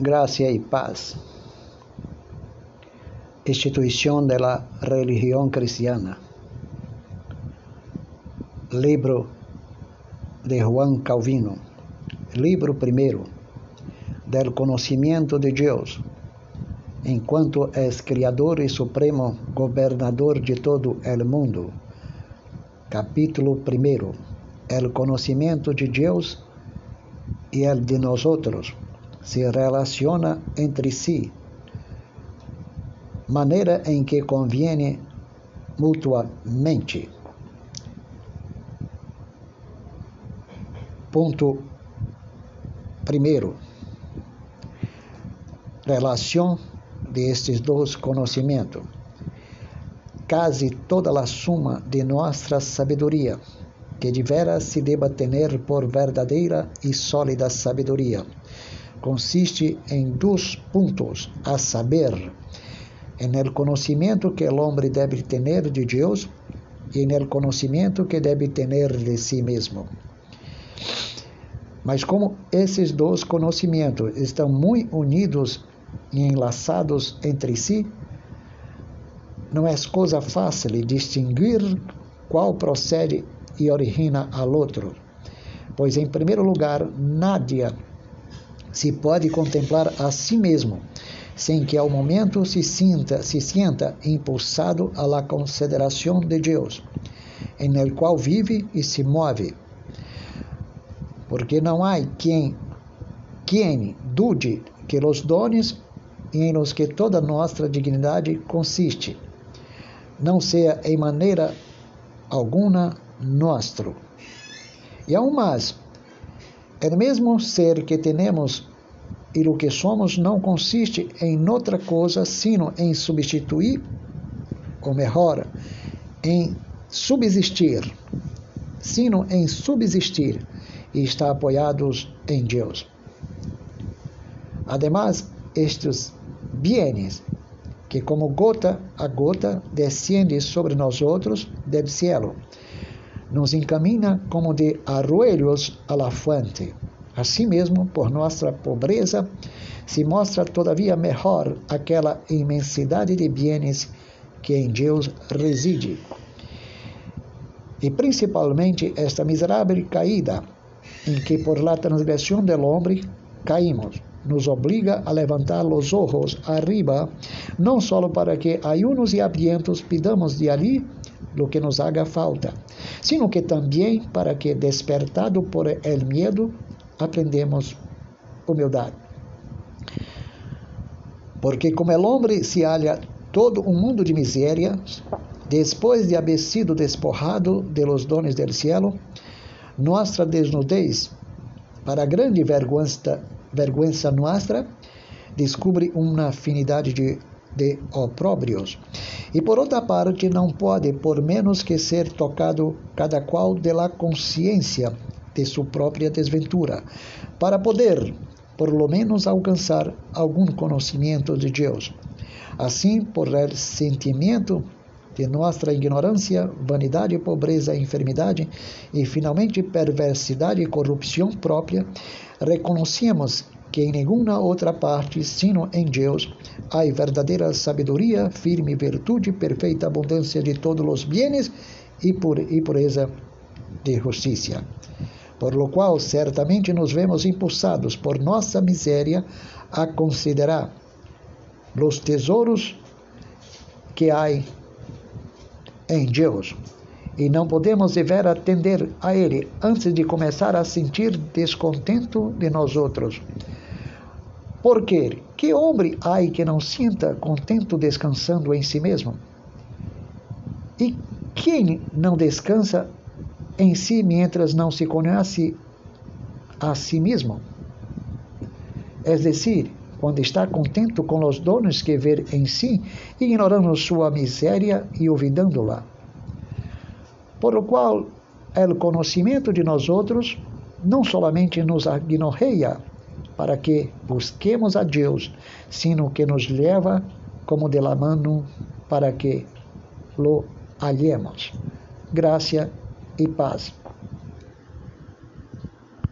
gracia y paz. Institución de la religión cristiana. Libro de Juan Calvino. Libro primero del conocimiento de Dios, en cuanto es Criador y Supremo Gobernador de todo el mundo. Capítulo primero. El conocimiento de Dios y el de nosotros se relaciona entre si, maneira em que conviene mutuamente. Ponto primeiro. Relação de estes dois conhecimentos. Quase toda a suma de nossa sabedoria, que de veras se deba tener por verdadeira e sólida sabedoria consiste em dois pontos, a saber, en el conocimiento que el hombre debe tener de Dios e en el conocimiento que debe tener de si mesmo. Mas como esses dois conhecimentos estão muito unidos e enlaçados entre si, não é coisa fácil distinguir qual procede e origina ao outro, pois, em primeiro lugar, nada se pode contemplar a si mesmo, sem que ao momento se sinta, se sinta impulsado à la consideração de Deus, em el qual vive e se move. Porque não há quem, quem dude que os dones em los que toda nossa dignidade consiste, não seja em maneira alguma nosso. E aún mais, o mesmo ser que temos e o que somos não consiste em outra coisa sino em substituir, ou melhor, em subsistir, sino em subsistir e está apoiados em Deus. Ademais, estes bienes que como gota a gota descende sobre nós outros del cielo, nos encamina como de arroelhos a la fuente. Assim mesmo, por nossa pobreza, se mostra todavia melhor aquela imensidade de bienes que em Deus reside. E principalmente esta miserável caída, em que por la transgressão del homem caímos, nos obriga a levantar os olhos arriba, não só para que ayunos e abrientos pidamos de ali lo que nos haga falta, sino que também para que, despertado por el miedo, aprendemos humildade. Porque como el homem se halla todo um mundo de misérias, depois de haber sido desporrado de los dones del cielo, nossa desnudez, para grande vergüenza, vergüenza nossa, descobre uma afinidade de de opróbrios. E por outra parte, não pode, por menos que ser tocado cada qual de la consciência de sua própria desventura, para poder, por lo menos, alcançar algum conhecimento de Deus. Assim, por el sentimento de nossa ignorância, vanidade, pobreza, enfermidade e, finalmente, perversidade e corrupção própria, reconhecemos que em nenhuma outra parte, sino em Deus, há verdadeira sabedoria, firme virtude, perfeita abundância de todos os bienes e, pureza de justiça. Por lo qual, certamente nos vemos impulsados por nossa miséria a considerar os tesouros que há em Deus e não podemos dever atender a Ele antes de começar a sentir descontento de nós outros. Porque que homem há que não sinta contento descansando em si mesmo? E quem não descansa em si mientras não se conhece a si mesmo? É decir, quando está contento com os donos que vê em si, ignorando sua miséria e olvidando-la. Por lo qual, o conhecimento de nós outros não solamente nos ignoreia, para que busquemos a Deus, sino que nos leva como de la mano para que lo hallemos. Graça e paz.